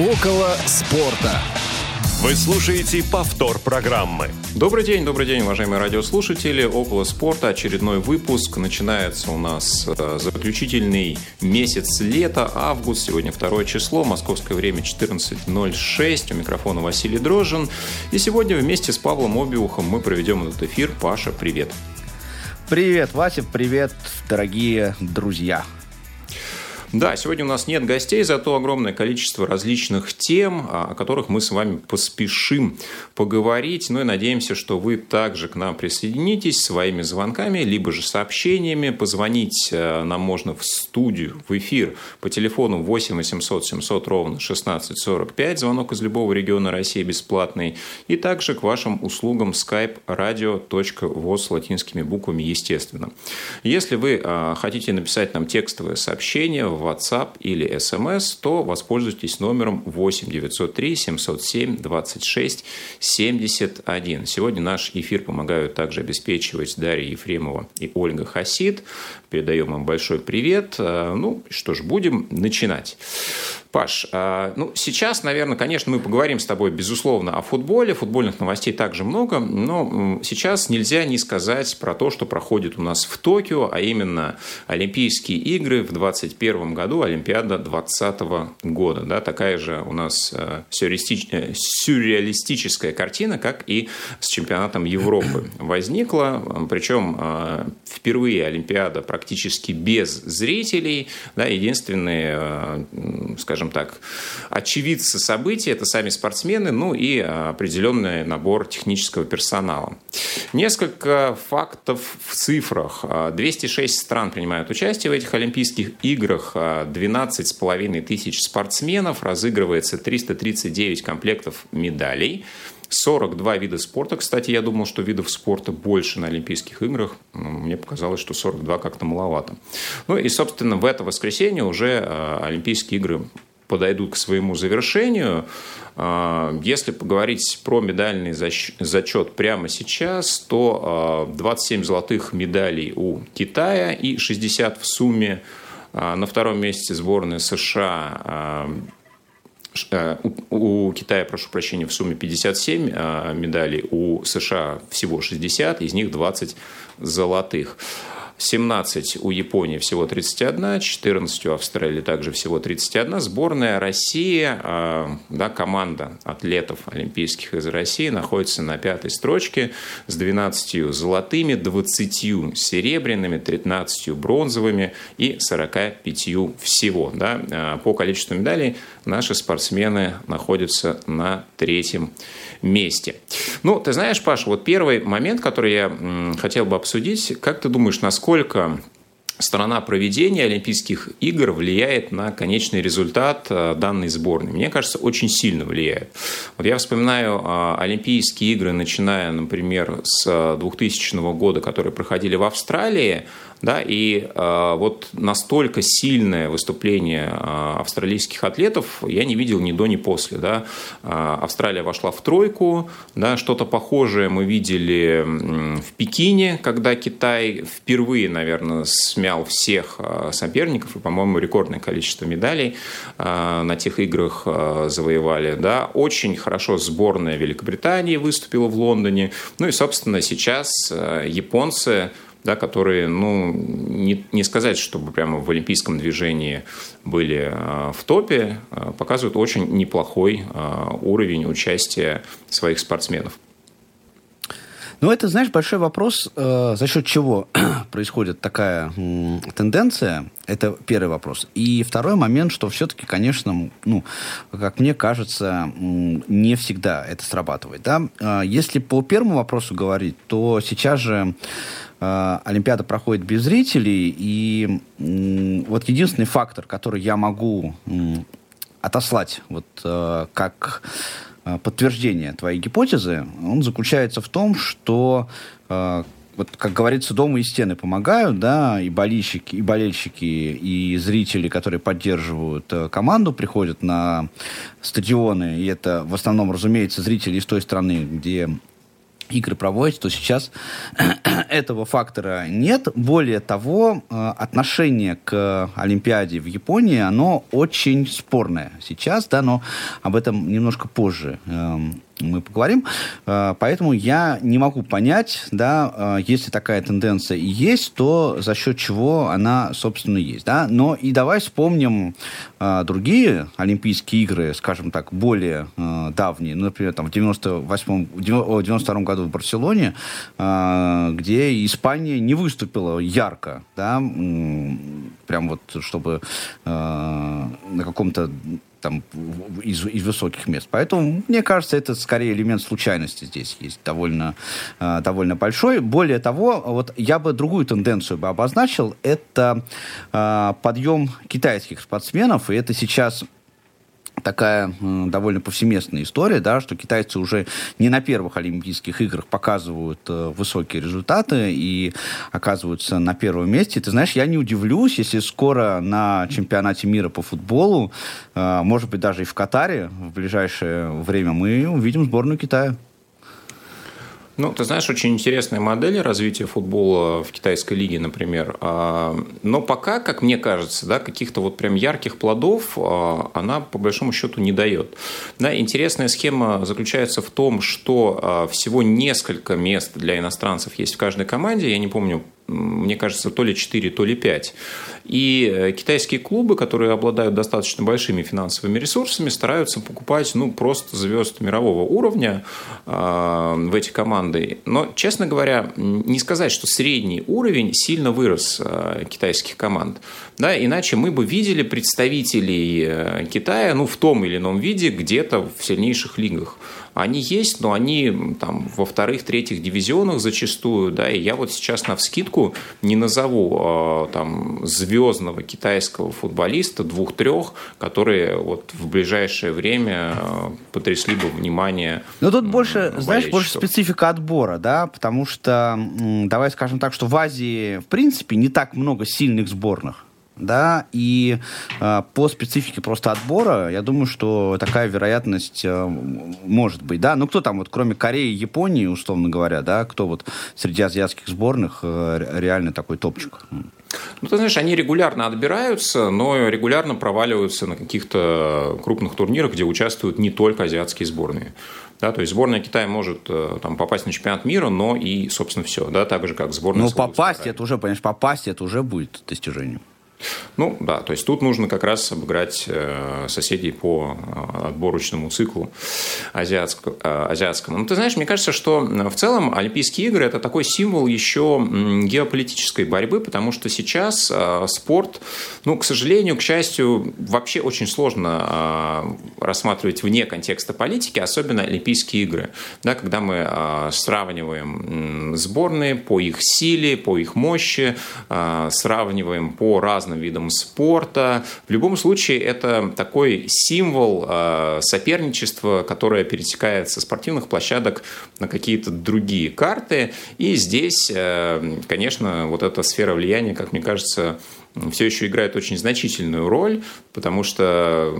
Около спорта. Вы слушаете повтор программы. Добрый день, добрый день, уважаемые радиослушатели. Около спорта очередной выпуск. Начинается у нас э, заключительный месяц лета, август. Сегодня второе число, московское время 14.06. У микрофона Василий Дрожжин. И сегодня вместе с Павлом Обиухом мы проведем этот эфир. Паша, привет. Привет, Вася, привет, дорогие друзья. Да, сегодня у нас нет гостей, зато огромное количество различных тем, о которых мы с вами поспешим поговорить. Ну и надеемся, что вы также к нам присоединитесь своими звонками, либо же сообщениями. Позвонить э, нам можно в студию, в эфир по телефону 8 800 700 ровно 1645. Звонок из любого региона России бесплатный. И также к вашим услугам skype radio.voz латинскими буквами, естественно. Если вы э, хотите написать нам текстовое сообщение, WhatsApp или SMS, то воспользуйтесь номером 8 903 707 26 71. Сегодня наш эфир помогают также обеспечивать Дарья Ефремова и Ольга Хасид. Передаем им большой привет. Э, ну, что ж, будем начинать. Паш, а, ну, сейчас, наверное, конечно, мы поговорим с тобой, безусловно, о футболе. Футбольных новостей также много, но сейчас нельзя не сказать про то, что проходит у нас в Токио, а именно Олимпийские игры в 2021 году, Олимпиада 2020 года. Да, такая же у нас э, э, сюрреалистическая картина, как и с чемпионатом Европы возникла. Причем э, впервые Олимпиада практически без зрителей. Да, единственные, скажем, скажем так, очевидцы событий, это сами спортсмены, ну и определенный набор технического персонала. Несколько фактов в цифрах. 206 стран принимают участие в этих Олимпийских играх, 12,5 тысяч спортсменов, разыгрывается 339 комплектов медалей. 42 вида спорта. Кстати, я думал, что видов спорта больше на Олимпийских играх. Мне показалось, что 42 как-то маловато. Ну и, собственно, в это воскресенье уже Олимпийские игры подойдут к своему завершению. А, если поговорить про медальный зачет прямо сейчас, то 27 а, золотых медалей у Китая и 60 в сумме. А, на втором месте сборная США у Китая, прошу прощения, в сумме 57 медалей, у США всего 60, из них 20 золотых. 17 у Японии всего 31, 14 у Австралии также всего 31. Сборная России, а, да, команда атлетов олимпийских из России находится на пятой строчке с 12 золотыми, 20 серебряными, 13 бронзовыми и 45 всего. Да. А, по количеству медалей наши спортсмены находятся на третьем месте. Ну, ты знаешь, Паша, вот первый момент, который я хотел бы обсудить, как ты думаешь, насколько сторона проведения Олимпийских игр влияет на конечный результат э, данной сборной. Мне кажется, очень сильно влияет. Вот я вспоминаю э, Олимпийские игры, начиная, например, с 2000 э, года, которые проходили в Австралии. Да, и э, вот настолько сильное выступление э, австралийских атлетов я не видел ни до, ни после. Да. Э, Австралия вошла в тройку, да, что-то похожее мы видели в Пекине, когда Китай впервые, наверное, смял всех соперников, и, по-моему, рекордное количество медалей э, на тех играх э, завоевали. Да. Очень хорошо сборная Великобритании выступила в Лондоне. Ну и, собственно, сейчас японцы да, которые, ну, не, не сказать, чтобы прямо в олимпийском движении были а, в топе, а, показывают очень неплохой а, уровень участия своих спортсменов. Ну, это, знаешь, большой вопрос, э, за счет чего происходит такая э, тенденция. Это первый вопрос. И второй момент, что все-таки, конечно, ну, как мне кажется, не всегда это срабатывает. Да? Если по первому вопросу говорить, то сейчас же Э, Олимпиада проходит без зрителей, и вот единственный фактор, который я могу отослать вот э, как э, подтверждение твоей гипотезы, он заключается в том, что вот, как говорится, дома и стены помогают, да, и болельщики, и болельщики, и зрители, которые поддерживают команду, приходят на стадионы, и это в основном, разумеется, зрители из той страны, где игры проводите, то сейчас этого фактора нет. Более того, э, отношение к Олимпиаде в Японии, оно очень спорное сейчас, да, но об этом немножко позже эм, мы поговорим. Э, поэтому я не могу понять, да, э, если такая тенденция и есть, то за счет чего она, собственно, есть. Да? Но и давай вспомним э, другие Олимпийские игры, скажем так, более давние. Ну, например, там, в 98 92 году в Барселоне, где Испания не выступила ярко, да, прям вот, чтобы на каком-то там, из, из высоких мест. Поэтому, мне кажется, это скорее элемент случайности здесь есть довольно, э, довольно большой. Более того, вот я бы другую тенденцию бы обозначил. Это э, подъем китайских спортсменов, и это сейчас такая довольно повсеместная история, да, что китайцы уже не на первых Олимпийских играх показывают э, высокие результаты и оказываются на первом месте. Ты знаешь, я не удивлюсь, если скоро на чемпионате мира по футболу, э, может быть, даже и в Катаре в ближайшее время мы увидим сборную Китая. Ну, ты знаешь, очень интересная модель развития футбола в китайской лиге, например. А, но пока, как мне кажется, да, каких-то вот прям ярких плодов а, она по большому счету не дает. Да, интересная схема заключается в том, что а, всего несколько мест для иностранцев есть в каждой команде. Я не помню мне кажется, то ли 4, то ли 5. И э, китайские клубы, которые обладают достаточно большими финансовыми ресурсами, стараются покупать ну, просто звезд мирового уровня э, в эти команды. Но, честно говоря, не сказать, что средний уровень сильно вырос э, китайских команд. Да, иначе мы бы видели представителей э, Китая ну, в том или ином виде где-то в сильнейших лигах. Они есть, но они там во вторых, третьих дивизионах зачастую, да, и я вот сейчас на вскидку не назову э, там звездного китайского футболиста, двух-трех, которые вот в ближайшее время э, потрясли бы внимание. Но тут больше, знаешь, больше специфика отбора, да, потому что, давай скажем так, что в Азии, в принципе, не так много сильных сборных да, и э, по специфике просто отбора, я думаю, что такая вероятность э, может быть, да, ну кто там вот, кроме Кореи и Японии, условно говоря, да, кто вот среди азиатских сборных э, реально такой топчик? Ну, ты знаешь, они регулярно отбираются, но регулярно проваливаются на каких-то крупных турнирах, где участвуют не только азиатские сборные. Да, то есть сборная Китая может э, там, попасть на чемпионат мира, но и, собственно, все. Да, так же, как сборная Ну, попасть, это уже, понимаешь, попасть, это уже будет достижением. Ну да, то есть тут нужно как раз обыграть э, соседей по э, отборочному циклу. Э, азиатскому. Ну ты знаешь, мне кажется, что в целом Олимпийские игры это такой символ еще геополитической борьбы, потому что сейчас спорт, ну, к сожалению, к счастью, вообще очень сложно рассматривать вне контекста политики, особенно Олимпийские игры. Да, когда мы сравниваем сборные по их силе, по их мощи, сравниваем по разным разным видам спорта. В любом случае, это такой символ э, соперничества, которое перетекает со спортивных площадок на какие-то другие карты. И здесь, э, конечно, вот эта сфера влияния, как мне кажется, все еще играет очень значительную роль, потому что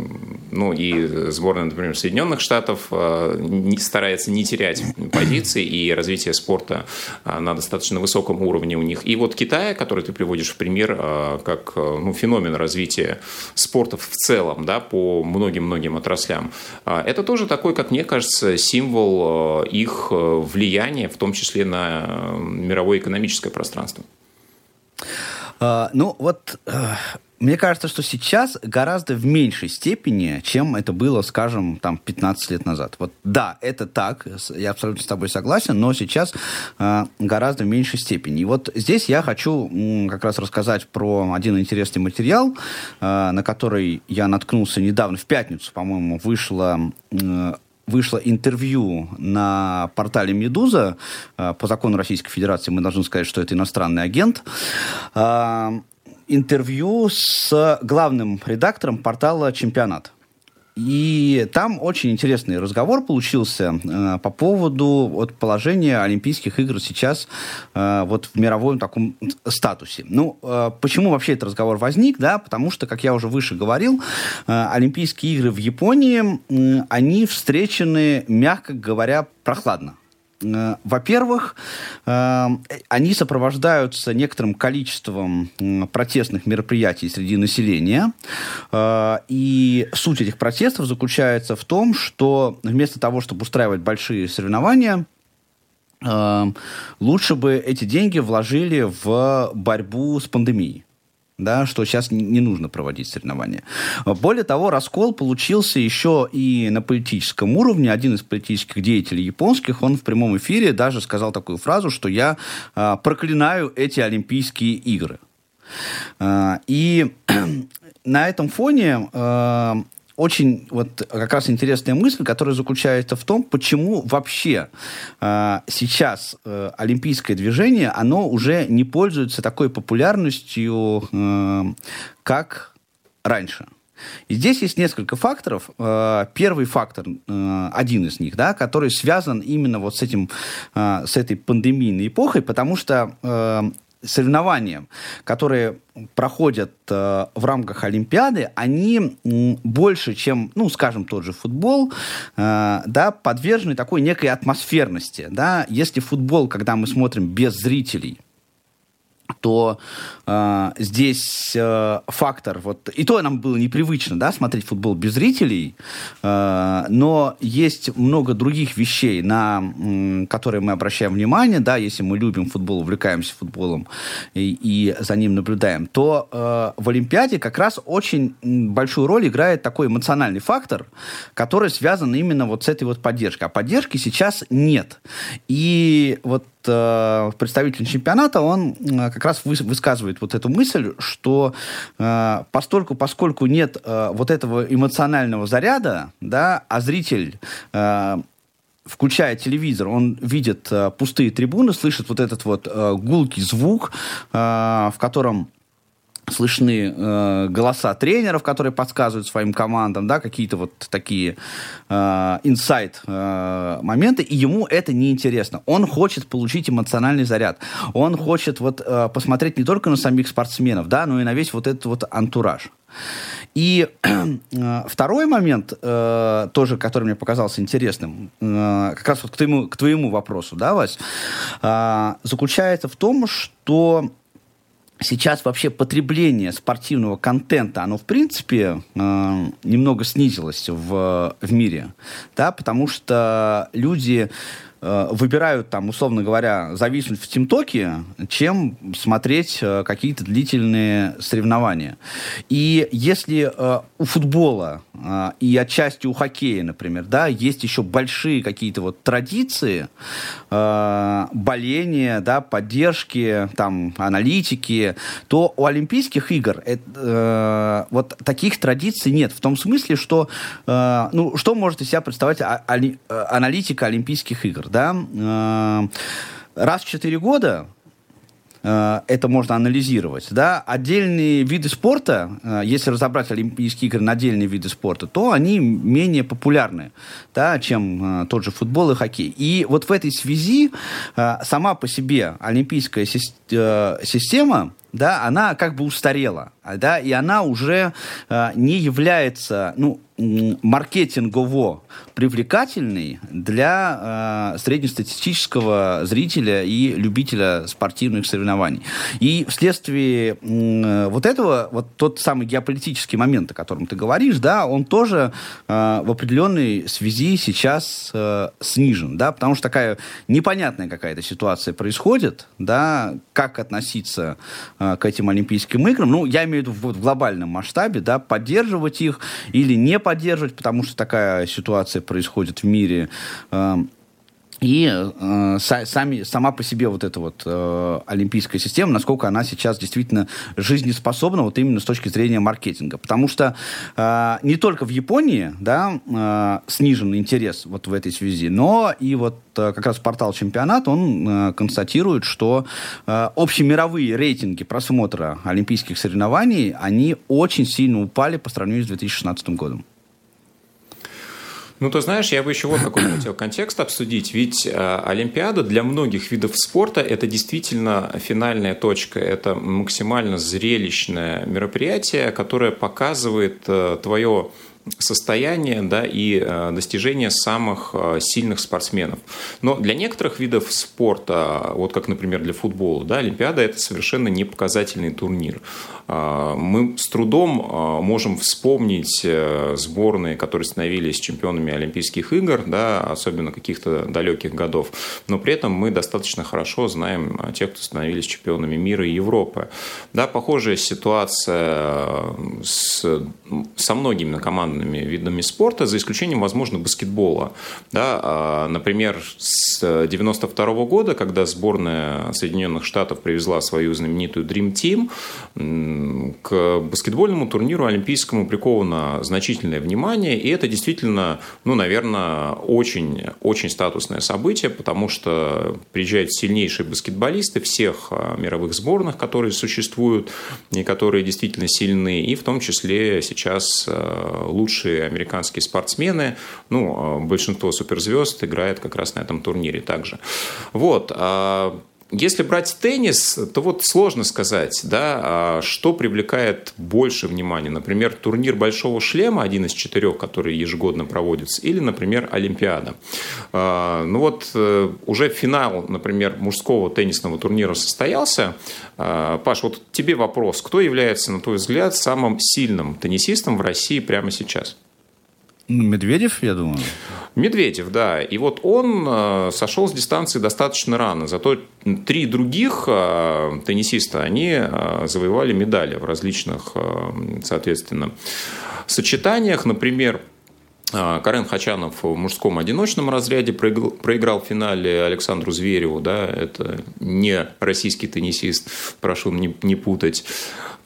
ну, и сборная, например, Соединенных Штатов э, старается не терять позиции, и развитие спорта э, на достаточно высоком уровне у них. И вот Китай, который ты приводишь в пример э, как ну, феномен развития спорта в целом, да, по многим-многим отраслям, это тоже такой, как мне кажется, символ их влияния, в том числе на мировое экономическое пространство. Ну, вот э, мне кажется, что сейчас гораздо в меньшей степени, чем это было, скажем, там, 15 лет назад. Вот да, это так, я абсолютно с тобой согласен, но сейчас э, гораздо в меньшей степени. И вот здесь я хочу м, как раз рассказать про один интересный материал, э, на который я наткнулся недавно, в пятницу, по-моему, вышло э, вышло интервью на портале «Медуза». Э, по закону Российской Федерации мы должны сказать, что это иностранный агент. Э, интервью с главным редактором портала «Чемпионат». И там очень интересный разговор получился э, по поводу вот, положения Олимпийских игр сейчас э, вот в мировом таком статусе. Ну, э, почему вообще этот разговор возник? Да, потому что, как я уже выше говорил, э, Олимпийские игры в Японии, э, они встречены, мягко говоря, прохладно. Э, во-первых, э, они сопровождаются некоторым количеством протестных мероприятий среди населения. И суть этих протестов заключается в том, что вместо того, чтобы устраивать большие соревнования, лучше бы эти деньги вложили в борьбу с пандемией да, что сейчас не нужно проводить соревнования. Более того, раскол получился еще и на политическом уровне. Один из политических деятелей японских, он в прямом эфире даже сказал такую фразу, что я э, проклинаю эти Олимпийские игры. Э, и на этом фоне э, очень вот как раз интересная мысль, которая заключается в том, почему вообще э, сейчас э, олимпийское движение, оно уже не пользуется такой популярностью, э, как раньше. И здесь есть несколько факторов. Э, первый фактор, э, один из них, да, который связан именно вот с этим, э, с этой пандемийной эпохой, потому что соревнования, которые проходят э, в рамках Олимпиады, они м, больше, чем, ну, скажем, тот же футбол, э, да, подвержены такой некой атмосферности, да. Если футбол, когда мы смотрим без зрителей, то э, здесь э, фактор, вот, и то нам было непривычно, да, смотреть футбол без зрителей, э, но есть много других вещей, на которые мы обращаем внимание, да, если мы любим футбол, увлекаемся футболом и, и за ним наблюдаем, то э, в Олимпиаде как раз очень большую роль играет такой эмоциональный фактор, который связан именно вот с этой вот поддержкой. А поддержки сейчас нет. И вот представитель чемпионата, он как раз высказывает вот эту мысль, что э, постольку, поскольку нет э, вот этого эмоционального заряда, да, а зритель э, включая телевизор, он видит э, пустые трибуны, слышит вот этот вот э, гулкий звук, э, в котором слышны э, голоса тренеров, которые подсказывают своим командам, да, какие-то вот такие э, инсайт э, моменты, и ему это неинтересно. Он хочет получить эмоциональный заряд. Он хочет вот э, посмотреть не только на самих спортсменов, да, но и на весь вот этот вот антураж. И э, второй момент, э, тоже, который мне показался интересным, э, как раз вот к твоему, к твоему вопросу, да, Вась, э, заключается в том, что сейчас вообще потребление спортивного контента, оно в принципе э, немного снизилось в, в мире, да, потому что люди Э, выбирают там, условно говоря, зависнуть в ТимТоке, чем смотреть э, какие-то длительные соревнования. И если э, у футбола и отчасти у хоккея, например, да, есть еще большие какие-то вот традиции боления, да, поддержки, там, аналитики, то у Олимпийских игр это, вот таких традиций нет. В том смысле, что, ну, что может из себя представлять аналитика Олимпийских игр? Да, э, раз в 4 года э, это можно анализировать. Да? Отдельные виды спорта, э, если разобрать Олимпийские игры на отдельные виды спорта, то они менее популярны, да, чем тот же футбол и хоккей. И вот в этой связи сама по себе олимпийская система, да, она как бы устарела, да, и она уже не является, ну, маркетингово привлекательный для э, среднестатистического зрителя и любителя спортивных соревнований. И вследствие э, вот этого, вот тот самый геополитический момент, о котором ты говоришь, да, он тоже э, в определенной связи сейчас э, снижен, да, потому что такая непонятная какая-то ситуация происходит, да, как относиться э, к этим Олимпийским играм, ну, я имею в виду в, в глобальном масштабе, да, поддерживать их или не поддерживать, потому что такая ситуация происходит в мире. Эм, и э, сами, сама по себе вот эта вот э, олимпийская система, насколько она сейчас действительно жизнеспособна вот именно с точки зрения маркетинга. Потому что э, не только в Японии да, э, снижен интерес вот в этой связи, но и вот э, как раз портал «Чемпионат», он э, констатирует, что э, общемировые рейтинги просмотра олимпийских соревнований, они очень сильно упали по сравнению с 2016 годом. Ну, ты знаешь, я бы еще вот какой хотел контекст обсудить. Ведь э, Олимпиада для многих видов спорта – это действительно финальная точка. Это максимально зрелищное мероприятие, которое показывает э, твое состояние да, и достижения самых сильных спортсменов. Но для некоторых видов спорта, вот как, например, для футбола, да, Олимпиада – это совершенно не показательный турнир. Мы с трудом можем вспомнить сборные, которые становились чемпионами Олимпийских игр, да, особенно каких-то далеких годов, но при этом мы достаточно хорошо знаем тех, кто становились чемпионами мира и Европы. Да, похожая ситуация с, со многими командными видами спорта, за исключением, возможно, баскетбола. Да, а, например, с 1992 года, когда сборная Соединенных Штатов привезла свою знаменитую Dream Team, к баскетбольному турниру олимпийскому приковано значительное внимание, и это действительно, ну, наверное, очень, очень статусное событие, потому что приезжают сильнейшие баскетболисты всех а, мировых сборных, которые существуют и которые действительно сильны, и в том числе сейчас а, лучшие американские спортсмены, ну, а, большинство суперзвезд играет как раз на этом турнире также. Вот. Если брать теннис, то вот сложно сказать, да, а что привлекает больше внимания. Например, турнир Большого шлема, один из четырех, который ежегодно проводится, или, например, Олимпиада. А, ну вот э, уже финал, например, мужского теннисного турнира состоялся. А, Паш, вот тебе вопрос. Кто является, на твой взгляд, самым сильным теннисистом в России прямо сейчас? Медведев, я думаю. Медведев, да. И вот он э, сошел с дистанции достаточно рано. Зато три других э, теннисиста, они э, завоевали медали в различных, соответственно, сочетаниях. Например, Карен Хачанов в мужском одиночном разряде проиграл в финале Александру Звереву. Да, это не российский теннисист, прошу не, не путать.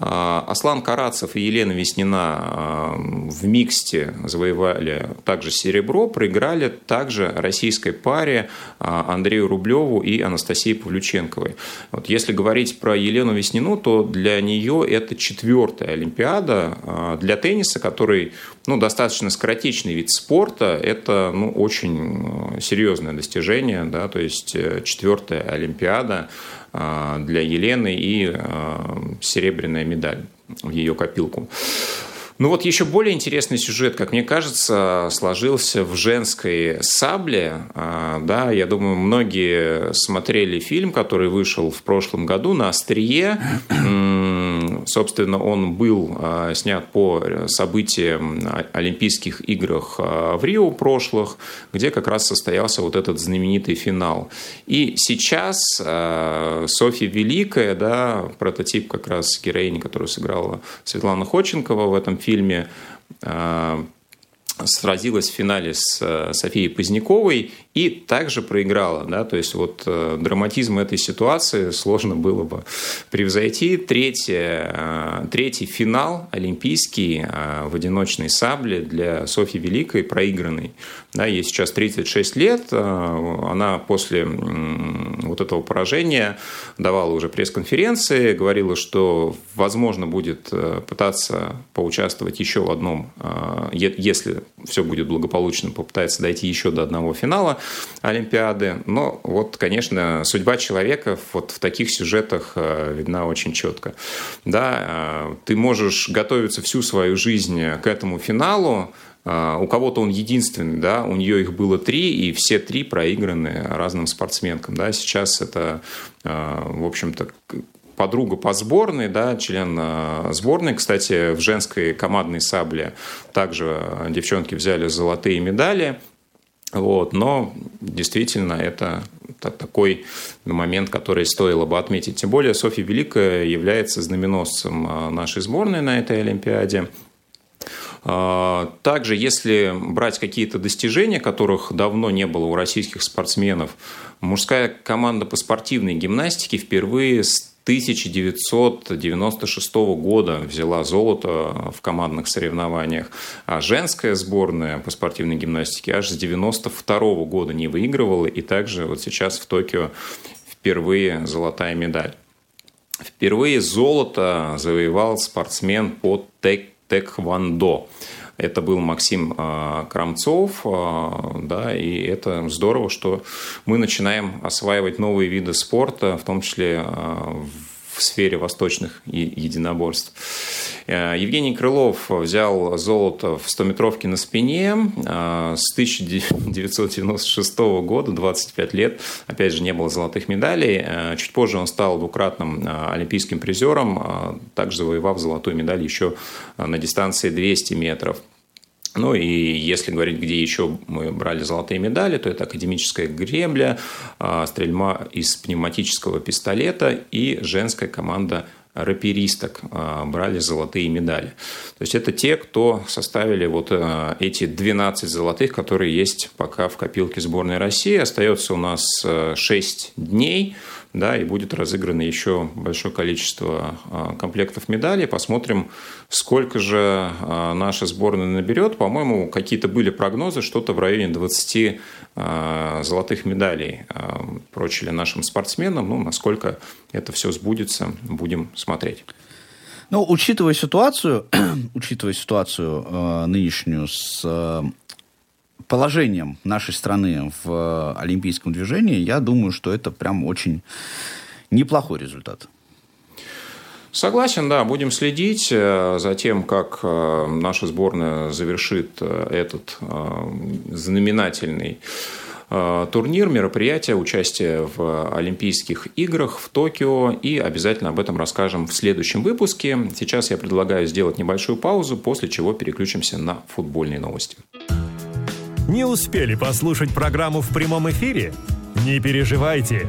А, Аслан Карацев и Елена Веснина а, в миксте завоевали также серебро, проиграли также российской паре а, Андрею Рублеву и Анастасии Павлюченковой. Вот если говорить про Елену Веснину, то для нее это четвертая Олимпиада. Для тенниса, который ну, достаточно скоротечный вид спорта, это ну, очень серьезное достижение, да, то есть э, четвертая Олимпиада – для Елены и а, серебряная медаль в ее копилку. Ну вот еще более интересный сюжет, как мне кажется, сложился в женской сабле. А, да, я думаю, многие смотрели фильм, который вышел в прошлом году на острие. Собственно, он был а, снят по событиям Олимпийских играх а, в Рио прошлых, где как раз состоялся вот этот знаменитый финал. И сейчас а, Софья Великая, да, прототип как раз героини, которую сыграла Светлана Ходченкова в этом фильме, сразилась в финале с э, Софией Поздняковой и также проиграла. Да? То есть вот э, драматизм этой ситуации сложно было бы превзойти. Третье, э, третий финал олимпийский в одиночной сабле для Софьи Великой проигранный. Да, ей сейчас 36 лет. Она после вот этого поражения давала уже пресс-конференции, говорила, что возможно будет пытаться поучаствовать еще в одном, если все будет благополучно, попытается дойти еще до одного финала Олимпиады. Но вот, конечно, судьба человека вот в таких сюжетах э, видна очень четко. Да, э, ты можешь готовиться всю свою жизнь к этому финалу, э, у кого-то он единственный, да, у нее их было три, и все три проиграны разным спортсменкам. Да. Сейчас это, в общем-то, подруга по сборной, да, член сборной. Кстати, в женской командной сабле также девчонки взяли золотые медали. Вот, но действительно это такой момент, который стоило бы отметить. Тем более Софья Великая является знаменосцем э, нашей сборной на этой Олимпиаде. Э, также, если брать какие-то достижения, которых давно не было у российских спортсменов, мужская команда по спортивной гимнастике впервые 1996 года взяла золото в командных соревнованиях, а женская сборная по спортивной гимнастике аж с 1992 года не выигрывала, и также вот сейчас в Токио впервые золотая медаль. Впервые золото завоевал спортсмен по тек тэквондо. Это был Максим а, Крамцов, а, да, и это здорово, что мы начинаем осваивать новые виды спорта, в том числе а, в сфере восточных единоборств. Э, Евгений Крылов взял золото в 100-метровке на спине э, с 1996 года, 25 лет. Опять же, не было золотых медалей. Э, чуть позже он стал двукратным олимпийским призером, также завоевав золотую медаль еще на дистанции 200 метров. Ну и если говорить, где еще мы брали золотые медали, то это академическая гребля, стрельба из пневматического пистолета и женская команда раперисток а, брали золотые медали. То есть это те, кто составили вот а, эти 12 золотых, которые есть пока в копилке сборной России. Остается у нас 6 а, дней да, и будет разыграно еще большое количество комплектов медалей. Посмотрим, сколько же наша сборная наберет. По-моему, какие-то были прогнозы, что-то в районе 20 а, золотых медалей прочили нашим спортсменам. Ну, насколько это все сбудется, будем смотреть. Ну, учитывая ситуацию, учитывая ситуацию э, нынешнюю с э, положением нашей страны в э, олимпийском движении, я думаю, что это прям очень неплохой результат. Согласен, да, будем следить э, за тем, как э, наша сборная завершит этот знаменательный турнир, мероприятие, участие в Олимпийских играх в Токио. И обязательно об этом расскажем в следующем выпуске. Сейчас я предлагаю сделать небольшую паузу, после чего переключимся на футбольные новости. Не успели послушать программу в прямом эфире? Не переживайте.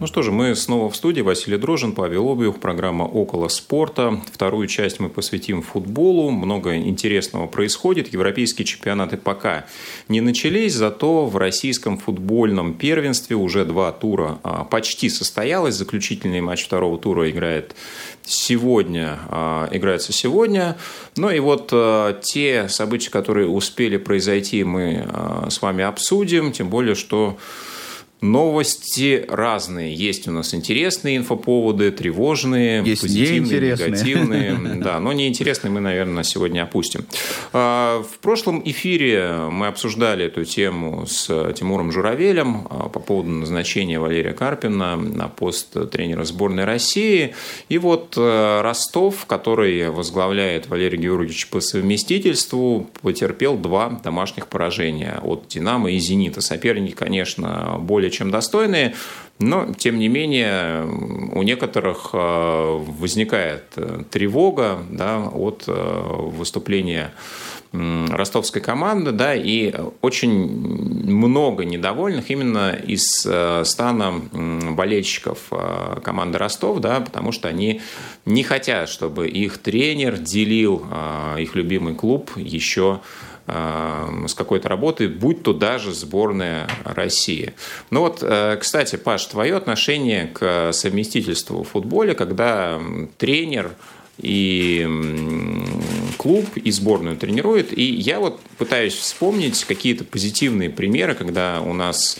Ну что же, мы снова в студии. Василий Дрожин, Павел Обиух, программа «Около спорта». Вторую часть мы посвятим футболу. Много интересного происходит. Европейские чемпионаты пока не начались, зато в российском футбольном первенстве уже два тура а, почти состоялось. Заключительный матч второго тура играет сегодня, а, играется сегодня. Ну и вот а, те события, которые успели произойти, мы с вами обсудим, тем более, что Новости разные. Есть у нас интересные инфоповоды, тревожные, Есть позитивные, негативные. Да, но неинтересные мы, наверное, сегодня опустим. А, в прошлом эфире мы обсуждали эту тему с Тимуром Журавелем а, по поводу назначения Валерия Карпина на пост тренера сборной России. И вот э, Ростов, который возглавляет Валерий Георгиевич по совместительству, потерпел два домашних поражения от «Динамо» и «Зенита». Соперники, конечно, более более чем достойные, но, тем не менее, у некоторых э, возникает э, тревога да, от э, выступления ростовской команды, да, и очень много недовольных именно из стана болельщиков команды Ростов, да, потому что они не хотят, чтобы их тренер делил их любимый клуб еще с какой-то работой, будь то даже сборная России. Ну вот, э, кстати, Паш, твое отношение к совместительству в футболе, когда тренер и клуб, и сборную тренирует. И я вот пытаюсь вспомнить какие-то позитивные примеры, когда у нас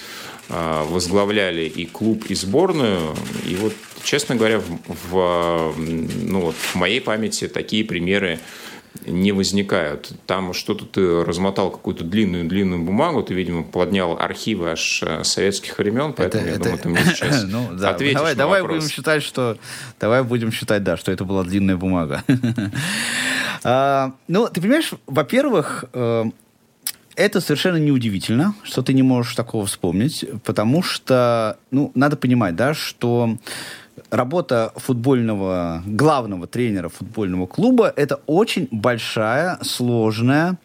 э, возглавляли и клуб, и сборную. И вот, честно говоря, в, в, ну вот, в моей памяти такие примеры не возникают. Там что-то ты размотал какую-то длинную-длинную бумагу, ты, видимо, поднял архивы аж э, советских времен, поэтому это, я это... думаю, ты мне сейчас ну, да. ответишь давай, на давай вопрос. будем считать, что давай будем считать, да, что это была длинная бумага. а, ну, ты понимаешь, во-первых, э, это совершенно неудивительно, что ты не можешь такого вспомнить, потому что, ну, надо понимать, да, что работа футбольного, главного тренера футбольного клуба – это очень большая, сложная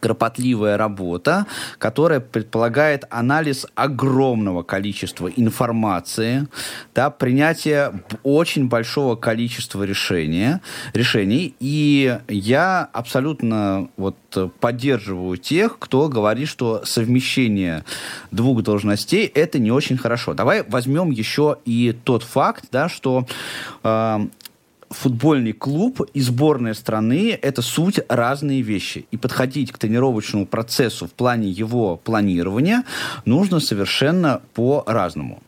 кропотливая работа, которая предполагает анализ огромного количества информации, да, принятие очень большого количества решения, решений. И я абсолютно вот поддерживаю тех, кто говорит, что совмещение двух должностей это не очень хорошо. Давай возьмем еще и тот факт, да, что э, футбольный клуб и сборная страны – это суть разные вещи. И подходить к тренировочному процессу в плане его планирования нужно совершенно по-разному.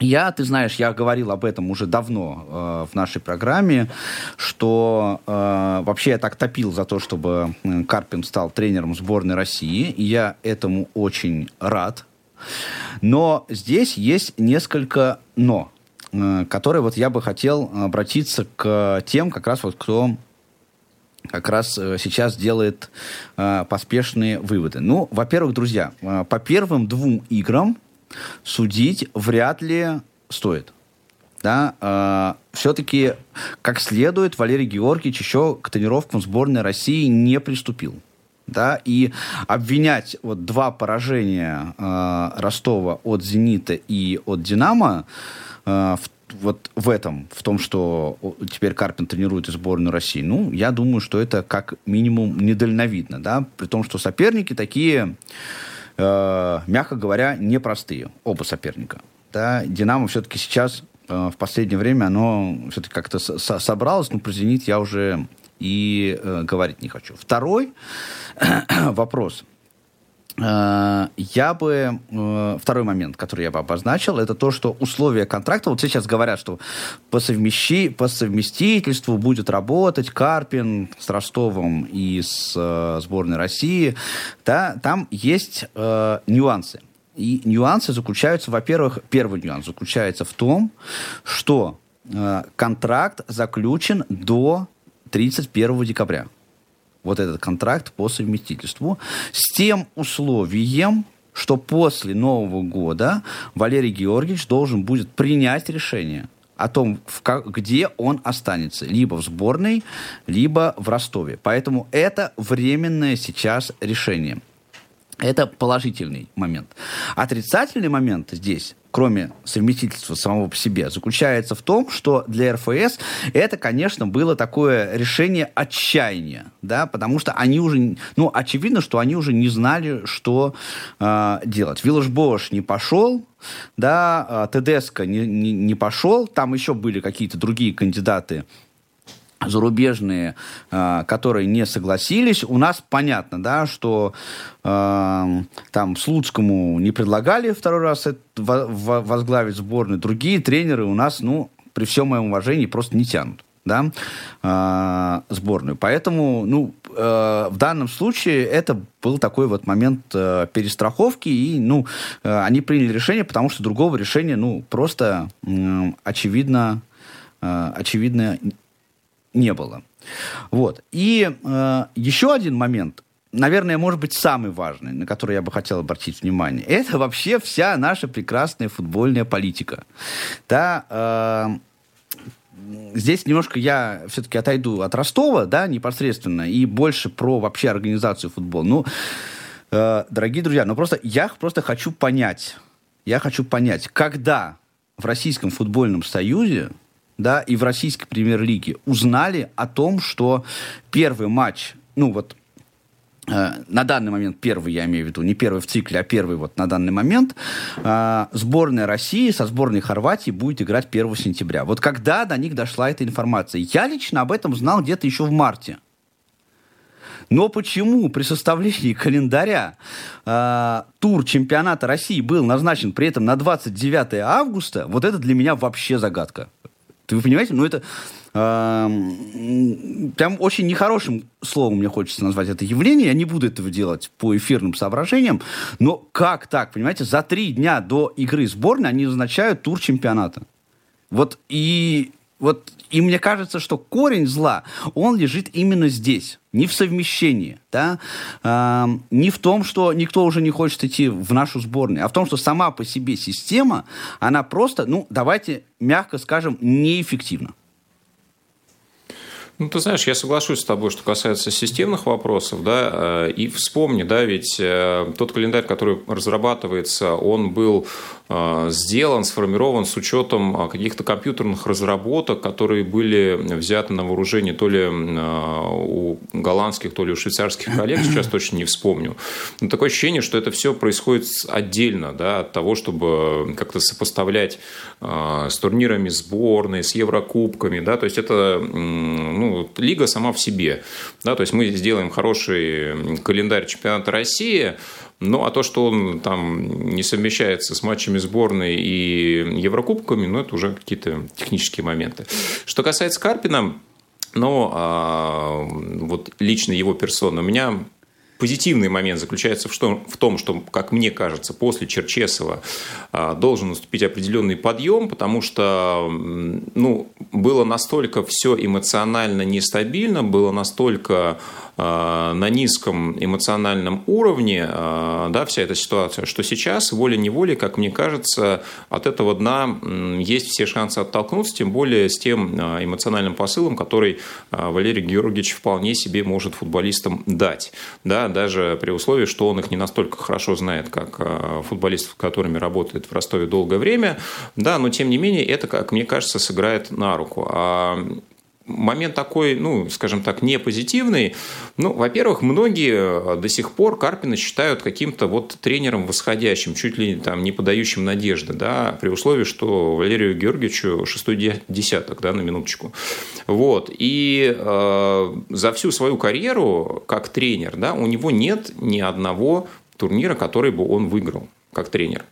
Я, ты знаешь, я говорил об этом уже давно э, в нашей программе, что э, вообще я так топил за то, чтобы Карпин стал тренером сборной России, и я этому очень рад. Но здесь есть несколько «но». Э, который вот я бы хотел обратиться к тем, как раз вот кто как раз э, сейчас делает э, поспешные выводы. Ну, во-первых, друзья, по первым двум играм судить вряд ли стоит. Да, э, все-таки как следует Валерий Георгиевич еще к тренировкам сборной России не приступил. Да, и обвинять вот два поражения э, Ростова от «Зенита» и от «Динамо» в вот в этом, в том, что теперь Карпин тренирует и сборную России, ну, я думаю, что это как минимум недальновидно, да, при том, что соперники такие, э, мягко говоря, непростые, оба соперника. Да, Динамо все-таки сейчас, э, в последнее время, оно все-таки как-то со собралось, но про «Зенит» я уже и э, говорить не хочу. Второй вопрос – Э, я бы... Э, второй момент, который я бы обозначил, это то, что условия контракта... Вот сейчас говорят, что по, совмещи, по совместительству будет работать Карпин с Ростовом и с э, сборной России. Да, там есть э, нюансы. И нюансы заключаются, во-первых, первый нюанс заключается в том, что э, контракт заключен до 31 декабря вот этот контракт по совместительству с тем условием, что после Нового года Валерий Георгиевич должен будет принять решение о том, в как, где он останется. Либо в сборной, либо в Ростове. Поэтому это временное сейчас решение. Это положительный момент. Отрицательный момент здесь кроме совместительства самого по себе, заключается в том, что для РФС это, конечно, было такое решение отчаяния, да, потому что они уже, ну, очевидно, что они уже не знали, что э, делать. Виллаж Бош не пошел, да, а Тедеско не, не, не пошел, там еще были какие-то другие кандидаты зарубежные, э, которые не согласились. У нас понятно, да, что э, там Слуцкому не предлагали второй раз возглавить сборную. Другие тренеры у нас, ну, при всем моем уважении, просто не тянут да, э, сборную. Поэтому, ну, э, в данном случае это был такой вот момент э, перестраховки, и, ну, э, они приняли решение, потому что другого решения, ну, просто э, очевидно, э, очевидно не было. Вот. И э, еще один момент, наверное, может быть, самый важный, на который я бы хотел обратить внимание, это вообще вся наша прекрасная футбольная политика. Да, э, здесь немножко я все-таки отойду от Ростова, да, непосредственно, и больше про вообще организацию футбола. Ну, э, дорогие друзья, ну просто я просто хочу понять, я хочу понять, когда в Российском футбольном союзе да, и в российской премьер-лиге узнали о том, что первый матч, ну вот э, на данный момент первый, я имею в виду, не первый в цикле, а первый вот на данный момент, э, сборная России со сборной Хорватии будет играть 1 сентября. Вот когда до них дошла эта информация? Я лично об этом знал где-то еще в марте. Но почему при составлении календаря э, тур чемпионата России был назначен при этом на 29 августа, вот это для меня вообще загадка. Вы понимаете? Ну, это прям очень нехорошим словом мне хочется назвать это явление. Я не буду этого делать по эфирным соображениям. Но как так, понимаете? За три дня до игры сборной они назначают тур чемпионата. Вот и вот и мне кажется, что корень зла, он лежит именно здесь, не в совмещении, да, э, не в том, что никто уже не хочет идти в нашу сборную, а в том, что сама по себе система, она просто, ну, давайте мягко скажем, неэффективна. Ну, ты знаешь, я соглашусь с тобой, что касается системных вопросов, да, э, и вспомни, да, ведь э, тот календарь, который разрабатывается, он был сделан, сформирован с учетом каких-то компьютерных разработок, которые были взяты на вооружение то ли у голландских, то ли у швейцарских коллег, сейчас точно не вспомню. Но такое ощущение, что это все происходит отдельно, да, от того, чтобы как-то сопоставлять с турнирами сборной, с Еврокубками, да, то есть это, ну, лига сама в себе. Да, то есть мы сделаем хороший календарь чемпионата России, ну, а то, что он там не совмещается с матчами сборной и Еврокубками, ну, это уже какие-то технические моменты. Что касается Карпина, ну, а, вот лично его персона, у меня Позитивный момент заключается в, что, в том, что, как мне кажется, после Черчесова а, должен наступить определенный подъем, потому что ну, было настолько все эмоционально нестабильно, было настолько на низком эмоциональном уровне э, да, вся эта ситуация, что сейчас волей-неволей, как мне кажется, от этого дна есть все шансы оттолкнуться, тем более с тем э, эмоциональным посылом, который Валерий Георгиевич вполне себе может футболистам дать. Да, даже при условии, что он их не настолько хорошо знает, как футболистов, которыми работает в Ростове долгое время, да, но тем не менее это, как мне кажется, сыграет на руку. А момент такой, ну, скажем так, не позитивный. Ну, во-первых, многие до сих пор Карпина считают каким-то вот тренером восходящим, чуть ли там не подающим надежды, да, при условии, что Валерию Георгиевичу шестой десяток, да, на минуточку. Вот. И э, за всю свою карьеру как тренер, да, у него нет ни одного турнира, который бы он выиграл как тренер.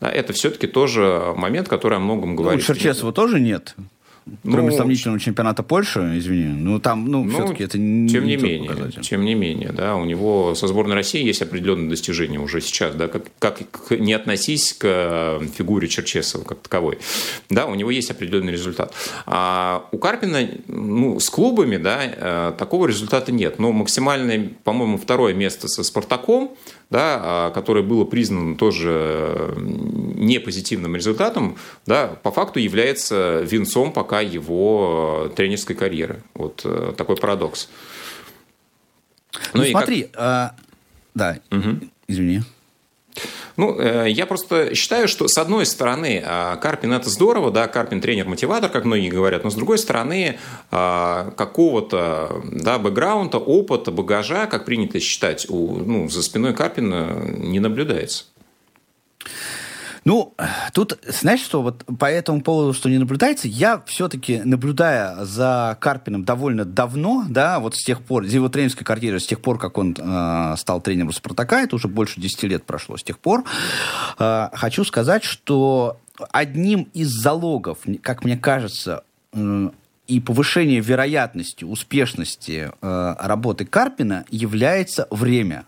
Да, это все-таки тоже момент, который о многом говорит. Ну, у Черчесова тоже нет. Кроме ну, сомнительного чемпионата Польши, извини, ну там, ну, ну все-таки это не Тем не, не менее, показатель. тем не менее, да, у него со сборной России есть определенные достижения уже сейчас, да, как, как не относись к фигуре Черчесова как таковой, да, у него есть определенный результат. А у Карпина, ну, с клубами, да, э, такого результата нет, но максимальное, по-моему, второе место со Спартаком, да, а, которое было признано тоже не позитивным результатом, да, по факту является венцом пока его э, тренерской карьеры. Вот э, такой парадокс. Ну, ну смотри, как... а... да, угу. извини. Ну, э, я просто считаю, что с одной стороны а, Карпин это здорово, да, Карпин тренер-мотиватор, как многие говорят, но с другой стороны а, какого-то да, бэкграунда, опыта, багажа, как принято считать, у, ну, за спиной Карпина не наблюдается. Ну, тут, знаешь, что вот по этому поводу, что не наблюдается, я все-таки, наблюдая за Карпином довольно давно, да, вот с тех пор, за его тренерской карьерой, с тех пор, как он э, стал тренером Спартака, это уже больше 10 лет прошло с тех пор, э, хочу сказать, что одним из залогов, как мне кажется, э, и повышение вероятности успешности э, работы Карпина является время.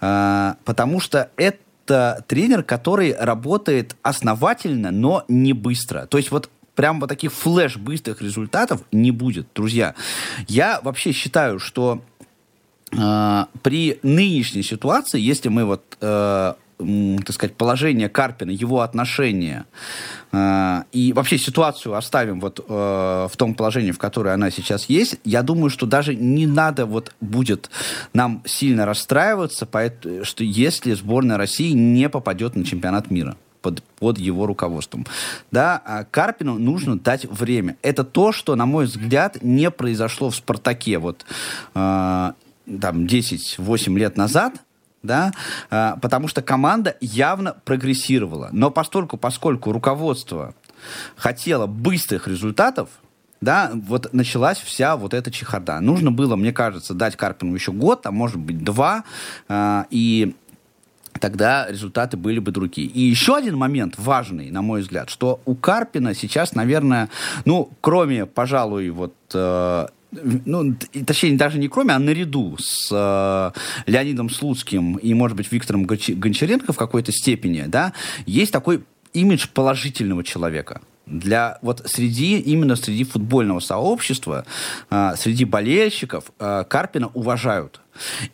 Э, потому что это это тренер, который работает основательно, но не быстро. То есть вот прям вот таких флеш быстрых результатов не будет, друзья. Я вообще считаю, что э, при нынешней ситуации, если мы вот э, так сказать, положение Карпина, его отношения э, и вообще ситуацию оставим вот э, в том положении, в которой она сейчас есть, я думаю, что даже не надо вот будет нам сильно расстраиваться, что если сборная России не попадет на чемпионат мира под, под его руководством. Да, а Карпину нужно дать время. Это то, что, на мой взгляд, не произошло в «Спартаке» вот э, там 10-8 лет назад, да, а, потому что команда явно прогрессировала. Но постольку, поскольку руководство хотело быстрых результатов, да, вот началась вся вот эта чехарда. Нужно было, мне кажется, дать Карпину еще год, а может быть два, а, и тогда результаты были бы другие. И еще один момент важный, на мой взгляд, что у Карпина сейчас, наверное, ну, кроме, пожалуй, вот э, ну, точнее, даже не кроме, а наряду с э, Леонидом Слуцким и, может быть, Виктором Гончаренко в какой-то степени, да, есть такой имидж положительного человека. Для вот среди, именно среди футбольного сообщества, э, среди болельщиков э, Карпина уважают.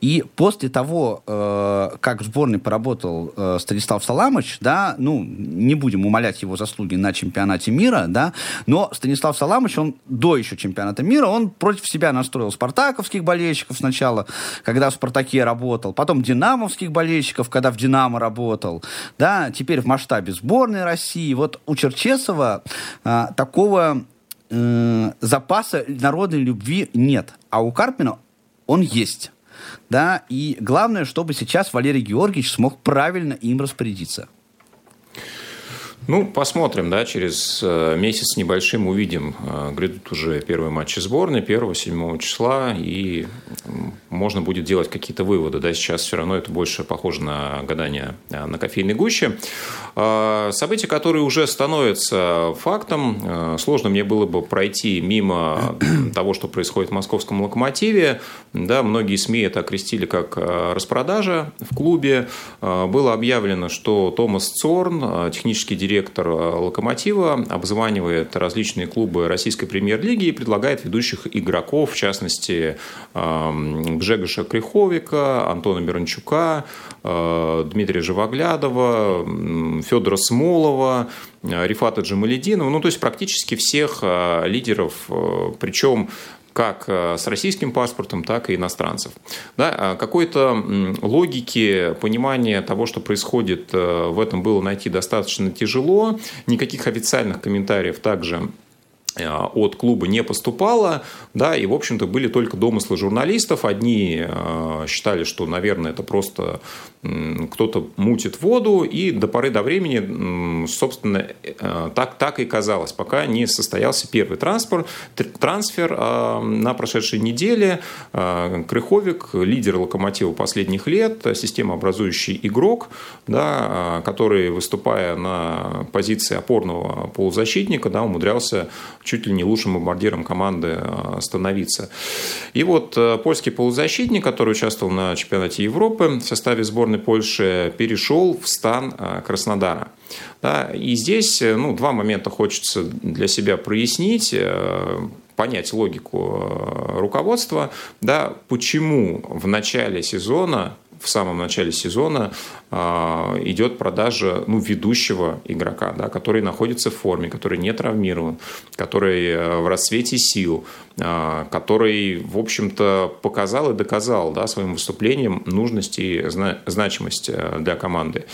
И после того, э, как в сборной поработал э, Станислав Саламыч, да, ну, не будем умолять его заслуги на чемпионате мира, да, но Станислав Саламыч, он до еще чемпионата мира, он против себя настроил спартаковских болельщиков сначала, когда в «Спартаке» работал, потом динамовских болельщиков, когда в «Динамо» работал, да, теперь в масштабе сборной России. Вот у Черчесова э, такого э, запаса народной любви нет, а у Карпина он есть да, и главное, чтобы сейчас Валерий Георгиевич смог правильно им распорядиться. Ну, посмотрим, да, через э, месяц небольшим увидим. Э, грядут уже первые матчи сборной, 1-7 числа, и можно будет делать какие-то выводы. Да, сейчас все равно это больше похоже на гадание э, на кофейной гуще. События, которые уже становятся фактом, сложно мне было бы пройти мимо того, что происходит в московском локомотиве. Да, многие СМИ это окрестили как распродажа в клубе. Было объявлено, что Томас Цорн, технический директор директор э, «Локомотива» обзванивает различные клубы российской премьер-лиги и предлагает ведущих игроков, в частности, эм, Гжегоша Криховика, Антона Миранчука, э, Дмитрия Живоглядова, Федора Смолова, э, Рифата Джамалединова, ну, то есть практически всех лидеров, причем как э, с российским паспортом, так и иностранцев. Да, а какой-то логики, понимания того, что происходит э, в этом было найти достаточно тяжело. Никаких официальных комментариев также от клуба не поступало, да, и, в общем-то, были только домыслы журналистов. Одни э, считали, что, наверное, это просто кто-то мутит воду, и до поры до времени, собственно, э, так, так и казалось, пока не состоялся первый трансфер, трансфер на прошедшей неделе. Крыховик, лидер локомотива последних лет, системообразующий игрок, да, который, выступая на позиции опорного полузащитника, да, умудрялся чуть ли не лучшим бомбардиром команды э, становиться. И вот э, польский полузащитник, который участвовал на чемпионате Европы в составе сборной Польши, перешел в стан э, Краснодара. Да, и здесь ну, два момента хочется для себя прояснить понять логику руководства, да, почему в начале сезона в самом начале сезона а, идет продажа ну, ведущего игрока, да, который находится в форме, который не травмирован, который э, в расцвете сил, а, который, в общем-то, показал и доказал да, своим выступлением нужность и значимость э, для команды.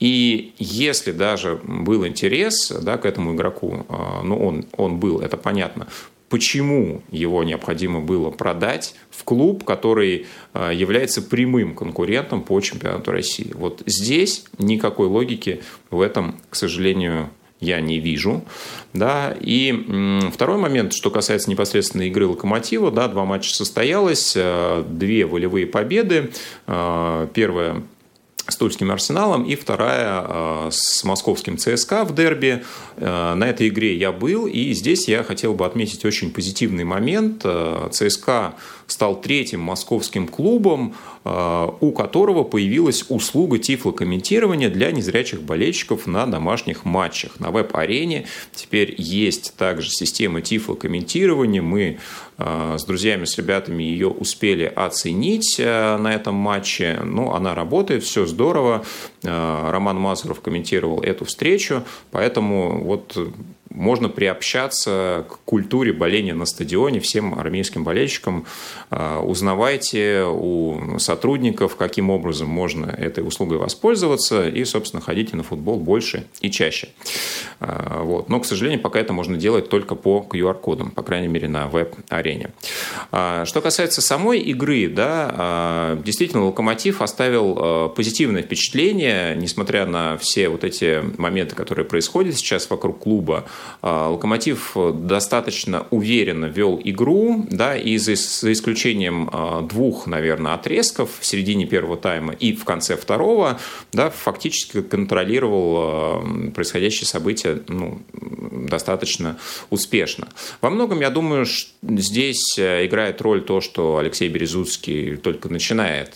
И если даже был интерес да, к этому игроку, а, ну он, он был, это понятно, почему его необходимо было продать в клуб, который а, является прямым конкурентом по чемпионату России. Вот здесь никакой логики в этом, к сожалению, я не вижу. Да. И второй момент, что касается непосредственно игры «Локомотива», да, два матча состоялось, а, две волевые победы. А, первая с Тульским Арсеналом, и вторая э, с московским ЦСКА в дерби. Э, на этой игре я был, и здесь я хотел бы отметить очень позитивный момент. Э, ЦСКА стал третьим московским клубом, э, у которого появилась услуга тифлокомментирования для незрячих болельщиков на домашних матчах. На веб-арене теперь есть также система тифлокомментирования. Мы э, с друзьями, с ребятами ее успели оценить э, на этом матче. Ну, она работает, все здорово. Роман Мазуров комментировал эту встречу, поэтому вот можно приобщаться к культуре боления на стадионе всем армейским болельщикам. А, узнавайте у сотрудников, каким образом можно этой услугой воспользоваться, и, собственно, ходите на футбол больше и чаще. А, вот. Но, к сожалению, пока это можно делать только по QR-кодам, по крайней мере, на веб-арене. А, что касается самой игры, да, действительно, Локомотив оставил позитивное впечатление, несмотря на все вот эти моменты, которые происходят сейчас вокруг клуба. А, Локомотив достаточно уверенно вел игру, да, и за, за исключением а, двух, наверное, отрезков в середине первого тайма и в конце второго, да, фактически контролировал а, происходящие события ну, достаточно успешно. Во многом, я думаю, здесь играет роль то, что Алексей Березуцкий только начинает,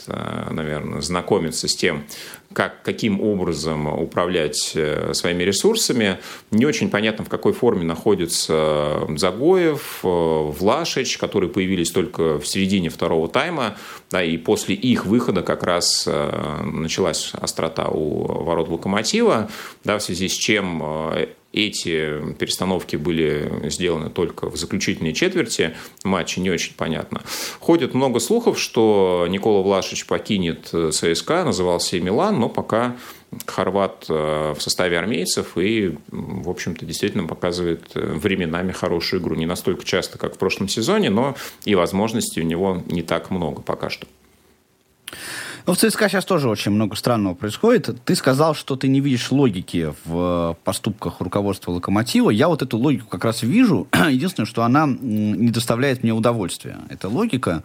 наверное, знакомиться с тем, как, каким образом управлять э, своими ресурсами. Не очень понятно, в какой форме находится Загоев, Влашич, которые появились только в середине второго тайма, да, и после их выхода как раз началась острота у ворот Локомотива, да, в связи с чем эти перестановки были сделаны только в заключительной четверти матча, не очень понятно. Ходит много слухов, что Никола Влашич покинет э, ЦСКА, назывался и Милан, но пока хорват э, в составе армейцев и, в общем-то, действительно показывает э, временами хорошую игру. Не настолько часто, как в прошлом сезоне, но и возможностей у него не так много пока что. Ну, в ЦСКА сейчас тоже очень много странного происходит. Ты сказал, что ты не видишь логики в поступках руководства «Локомотива». Я вот эту логику как раз вижу. Единственное, что она не доставляет мне удовольствия. Это логика,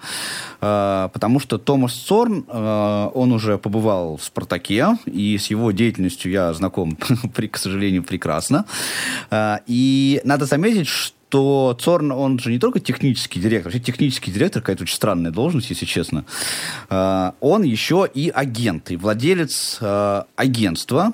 э, потому что Томас Цорн, э, он уже побывал в «Спартаке», и с его деятельностью я знаком, к сожалению, прекрасно. Э, и надо заметить, что что Цорн, он же не только технический директор, вообще технический директор, какая-то очень странная должность, если честно, а, он еще и агент, и владелец а, агентства,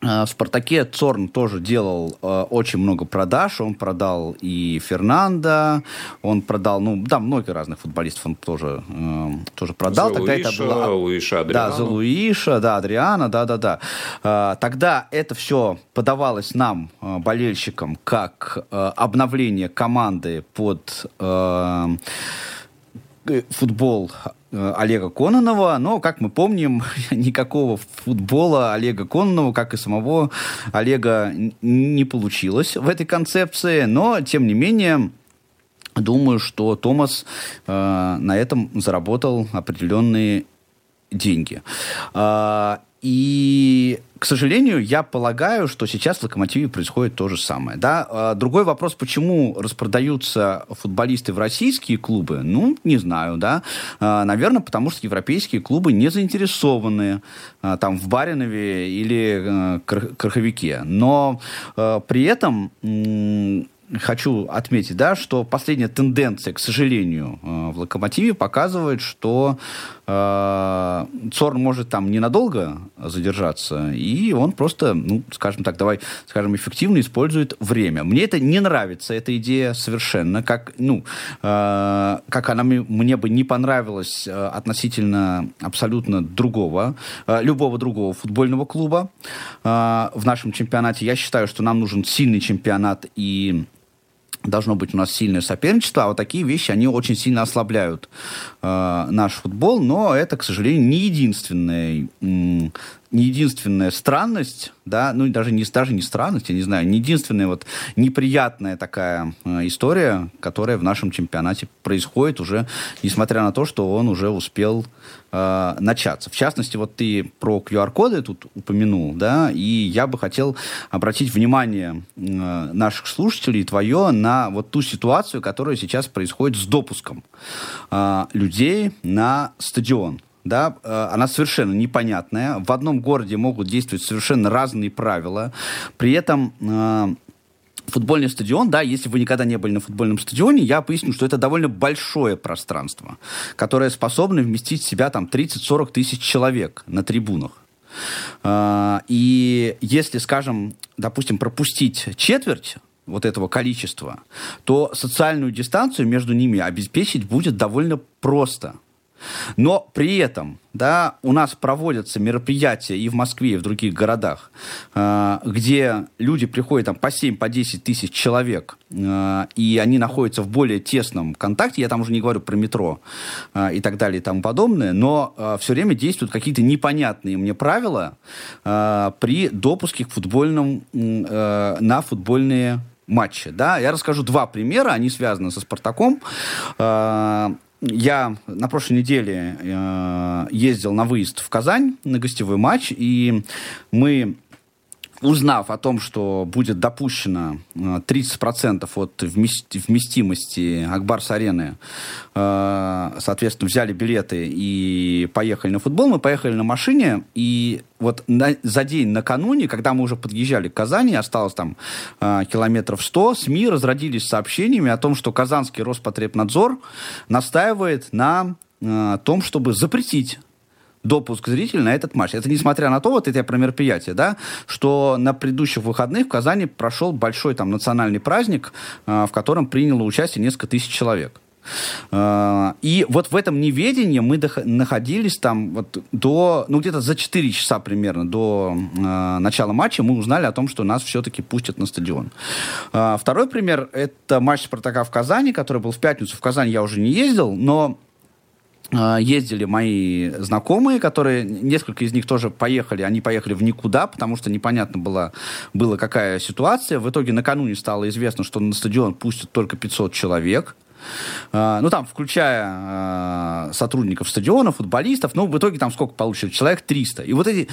в «Спартаке» Цорн тоже делал э, очень много продаж. Он продал и Фернанда, он продал, ну, да, много разных футболистов он тоже, э, тоже продал. За тогда Луиша, это было... Луиша, Адриана. Да, за Луиша, да, Адриана, да-да-да. Э, тогда это все подавалось нам, э, болельщикам, как э, обновление команды под... Э, футбол Э, Олега Кононова, но, как мы помним, никакого футбола Олега Кононова, как и самого Олега, не получилось в этой концепции, но, тем не менее, думаю, что Томас э, на этом заработал определенные деньги. Э, и, к сожалению, я полагаю, что сейчас в «Локомотиве» происходит то же самое. Да? А, другой вопрос, почему распродаются футболисты в российские клубы, ну, не знаю, да. А, наверное, потому что европейские клубы не заинтересованы а, там в Баринове или Краховике. Но при этом хочу отметить, да, что последняя тенденция, к сожалению, в «Локомотиве» показывает, что Цорн может там ненадолго задержаться, и он просто, ну, скажем так, давай, скажем, эффективно использует время. Мне это не нравится, эта идея совершенно, как, ну, э, как она мне бы не понравилась э, относительно абсолютно другого, э, любого другого футбольного клуба э, в нашем чемпионате. Я считаю, что нам нужен сильный чемпионат и должно быть у нас сильное соперничество, а вот такие вещи, они очень сильно ослабляют э, наш футбол, но это, к сожалению, не единственная, не единственная странность, да, ну даже не, даже не странность, я не знаю, не единственная вот неприятная такая э, история, которая в нашем чемпионате происходит уже, несмотря на то, что он уже успел э, начаться. В частности, вот ты про QR-коды тут упомянул, да, и я бы хотел обратить внимание э, наших слушателей, твое, на вот ту ситуацию, которая сейчас происходит с допуском э, людей на стадион да, э, она совершенно непонятная. В одном городе могут действовать совершенно разные правила. При этом э, футбольный стадион, да, если вы никогда не были на футбольном стадионе, я поясню, что это довольно большое пространство, которое способно вместить в себя там 30-40 тысяч человек на трибунах. Э, и если, скажем, допустим, пропустить четверть вот этого количества, то социальную дистанцию между ними обеспечить будет довольно просто – но при этом, да, у нас проводятся мероприятия и в Москве, и в других городах, э, где люди приходят там по 7, по 10 тысяч человек, э, и они находятся в более тесном контакте, я там уже не говорю про метро э, и так далее и тому подобное, но все время действуют какие-то непонятные мне правила при допуске к футбольным, на футбольные матчи. Да? Я расскажу два примера, они связаны со «Спартаком». Э, я на прошлой неделе э, ездил на выезд в Казань на гостевой матч, и мы узнав о том, что будет допущено 30% э, от вместимости Акбарс-арены, э, соответственно, взяли билеты и поехали на футбол. Мы поехали на машине, и вот на, за день накануне, когда мы уже подъезжали к Казани, осталось там э, километров 100, СМИ разродились сообщениями о том, что Казанский Роспотребнадзор настаивает на том, чтобы запретить допуск зрителей на этот матч. Это несмотря на то, вот это я про мероприятие, да, что на предыдущих выходных в Казани прошел большой там национальный праздник, э, в котором приняло участие несколько тысяч человек. Э, и вот в этом неведении мы находились там вот до, ну где-то за 4 часа примерно до э, начала матча мы узнали о том, что нас все-таки пустят на стадион. Э, второй пример — это матч Спартака в Казани, который был в пятницу. В Казани я уже не ездил, но ездили мои знакомые, которые, несколько из них тоже поехали, они поехали в никуда, потому что непонятно было, было какая ситуация. В итоге накануне стало известно, что на стадион пустят только 500 человек. А, ну, там, включая э, сотрудников стадиона, футболистов, ну, в итоге там сколько получили? Человек 300. И вот эти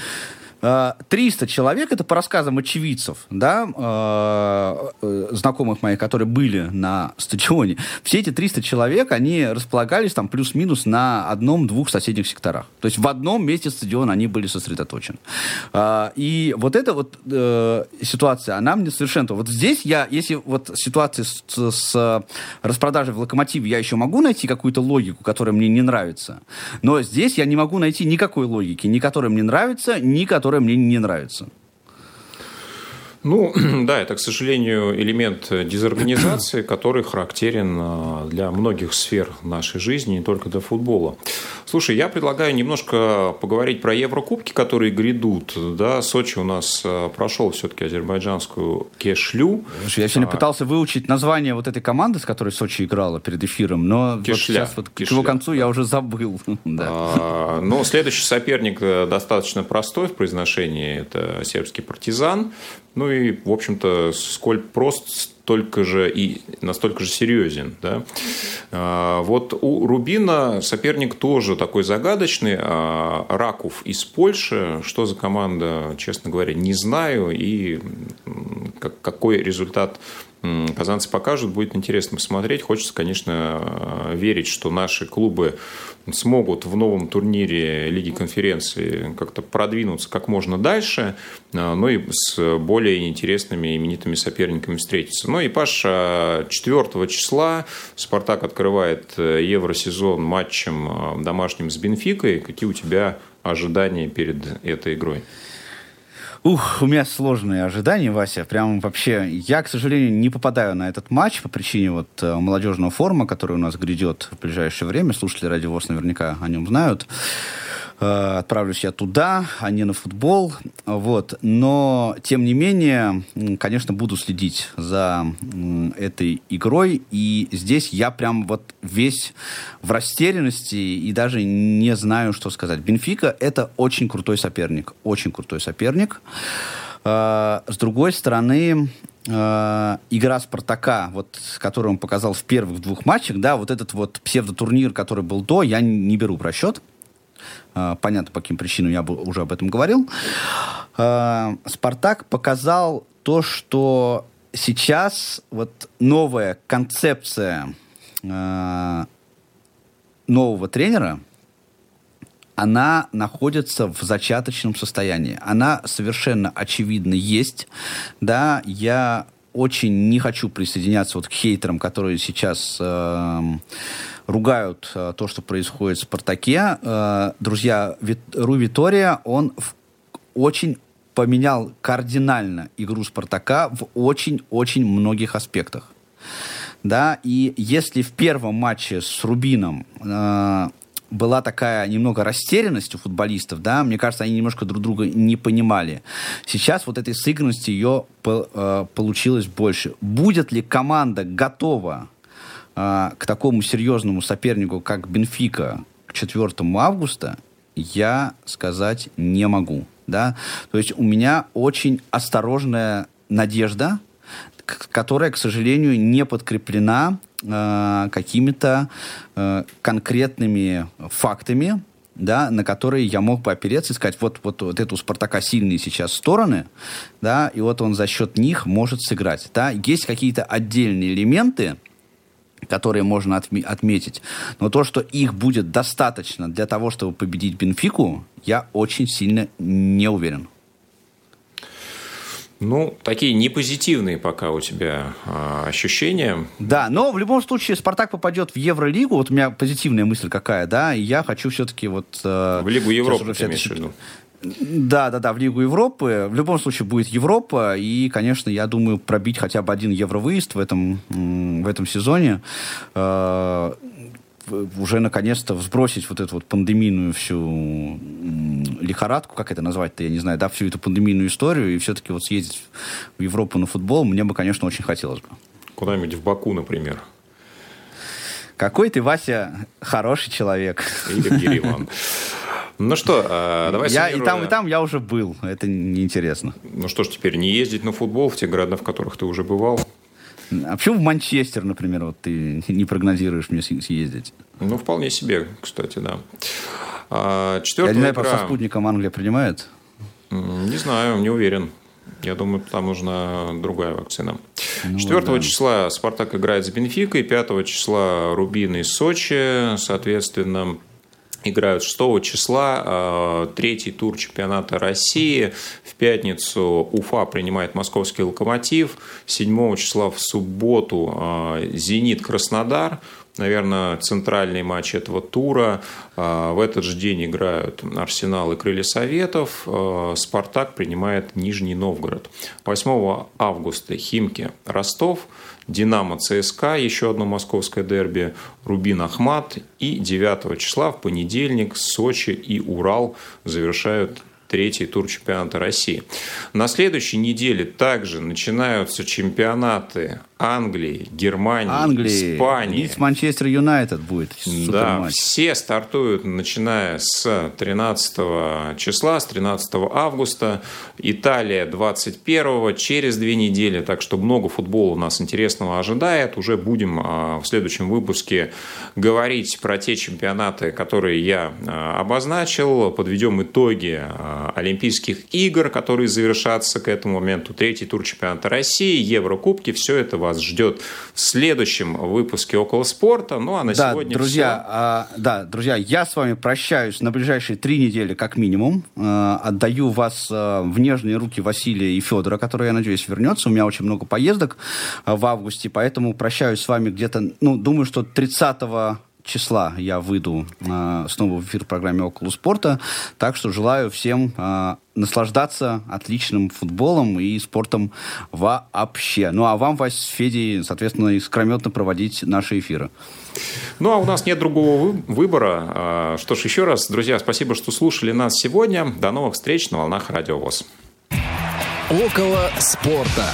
300 э, человек, это по рассказам очевидцев, да, э, э, знакомых моих, которые были на стадионе, все эти 300 человек, они располагались там плюс-минус на одном-двух соседних секторах. То есть в одном месте стадиона они были сосредоточены. И вот эта вот ситуация, она мне совершенно... Вот здесь я, если вот ситуация с, с распродажей в Локомотиве, я еще могу найти какую-то логику, которая мне не нравится, но здесь я не могу найти никакой логики, ни которая мне нравится, ни которая которая мне не нравится. Ну, да, это, к сожалению, элемент дезорганизации, который характерен а, для многих сфер нашей жизни, не только для футбола. Слушай, я предлагаю немножко поговорить про Еврокубки, которые грядут. Да, Сочи у нас а, прошел все-таки азербайджанскую кешлю. Слушай, я сегодня а... пытался выучить название вот этой команды, с которой Сочи играла перед эфиром, но Кешля. вот сейчас вот к его концу да. я уже забыл. да. а, но следующий соперник э, достаточно простой в произношении. Это сербский партизан. Ну и, в общем-то, сколь прост, столько же и настолько же серьезен. Да? А, вот у Рубина соперник тоже такой загадочный. А, Раков из Польши. Что за команда, честно говоря, не знаю. И какой результат казанцы покажут, будет интересно посмотреть. Хочется, конечно, верить, что наши клубы смогут в новом турнире Лиги конференции как-то продвинуться как можно дальше, а, ну и с более интересными именитыми соперниками встретиться. Ну и, Паша, 4 числа «Спартак» открывает э, евросезон матчем э, домашним с «Бенфикой». Какие у тебя ожидания перед этой игрой? Ух, у меня сложные ожидания, Вася. Прям вообще, я, к сожалению, не попадаю на этот матч по причине вот э, молодежного форума, который у нас грядет в ближайшее время. Слушатели Радио наверняка о нем знают. Э, отправлюсь я туда, а не на футбол. Вот. Но, тем не менее, конечно, буду следить за этой игрой. И здесь я прям вот весь в растерянности и даже не знаю, что сказать. Бенфика — это очень крутой соперник. Очень крутой соперник. Э, с другой стороны, э, игра Спартака, вот, которую он показал в первых двух матчах, да, вот этот вот псевдотурнир, который был до, я не беру в расчет. А, понятно, по каким причинам я уже об этом говорил. А, Спартак показал то, что сейчас вот новая концепция а, нового тренера, она находится в зачаточном состоянии. Она совершенно очевидно есть. Да, я очень не хочу присоединяться вот к хейтерам, которые сейчас э, ругают э, то, что происходит в «Спартаке». Э, друзья, Вит, Ру Витория, он в, очень поменял кардинально игру «Спартака» в очень-очень многих аспектах. Да, и если в первом матче с Рубином э, была такая немного растерянность у футболистов, да, мне кажется, они немножко друг друга не понимали. Сейчас вот этой сыгранности ее э, получилось больше. Будет ли команда готова э, к такому серьезному сопернику, как Бенфика, к 4 августа, я сказать не могу. Да? То есть у меня очень осторожная надежда, которая, к сожалению, не подкреплена э, какими-то э, конкретными фактами, да, на которые я мог бы опереться и сказать, вот, вот, вот это у Спартака сильные сейчас стороны, да, и вот он за счет них может сыграть. Да. Есть какие-то отдельные элементы, которые можно отме- отметить, но то, что их будет достаточно для того, чтобы победить Бенфику, я очень сильно не уверен. Ну, такие непозитивные пока у тебя э, ощущения. Да, но в любом случае Спартак попадет в Евролигу. Вот у меня позитивная мысль какая, да, и я хочу все-таки вот... Э, в Лигу Европы, ты имеешь в виду? Да, да, да, в Лигу Европы. В любом случае будет Европа, и, конечно, я думаю, пробить хотя бы один евровыезд в этом, в этом сезоне. Э, уже наконец-то сбросить вот эту вот пандемийную всю лихорадку, как это назвать-то, я не знаю, да, всю эту пандемийную историю, и все-таки вот съездить в Европу на футбол, мне бы, конечно, очень хотелось бы. Куда-нибудь в Баку, например. Какой ты, Вася, хороший человек. Игорь Ереван. Ну что, а, давай я И там, и там я уже был. Это неинтересно. Ну что ж, теперь не ездить на футбол в те города, в которых ты уже бывал? А почему в Манчестер, например, вот ты не прогнозируешь мне съездить? Ну, вполне себе, кстати, да. А, Я не знаю, игра... со спутником Англия принимает? Не знаю, не уверен. Я думаю, там нужна другая вакцина. Ну, 4 да. числа Спартак играет с Бенфикой, 5 числа Рубин и Сочи. Соответственно, играют 6 числа, а, третий тур чемпионата России. В пятницу Уфа принимает московский локомотив. 7 числа в субботу а, Зенит Краснодар наверное, центральный матч этого тура. А, в этот же день играют Арсенал и Крылья Советов. Спартак принимает Нижний Новгород. 8 августа Химки Ростов. Динамо ЦСКА, еще одно московское дерби, Рубин Ахмат. И 9 числа в понедельник Сочи и Урал завершают третий тур чемпионата России. На следующей неделе также начинаются чемпионаты Англии, Германии, Англии. Испании. Лидс Манчестер Юнайтед будет. Да, все стартуют, начиная с 13 числа, с 13 августа. Италия 21 через две недели. Так что много футбола у нас интересного ожидает. Уже будем а, в следующем выпуске говорить про те чемпионаты, которые я а, обозначил. Подведем итоги а, Олимпийских игр, которые завершатся к этому моменту. Третий тур чемпионата России, Еврокубки. Все это вас ждет в следующем выпуске «Около спорта». Ну, а на да, сегодня друзья, все. А, да, друзья, я с вами прощаюсь на ближайшие три недели как минимум. А, отдаю вас а, в нежные руки Василия и Федора, который, я надеюсь, вернется. У меня очень много поездок а, в августе, поэтому прощаюсь с вами где-то, ну, думаю, что 30 числа я выйду э, снова в эфир в программе «Около спорта». Так что желаю всем э, наслаждаться отличным футболом и спортом вообще. Ну, а вам, Вась, с Федей, соответственно, искрометно проводить наши эфиры. Ну, а у нас нет другого выбора. А, что ж, еще раз, друзья, спасибо, что слушали нас сегодня. До новых встреч на волнах Радио ВОЗ. Около спорта.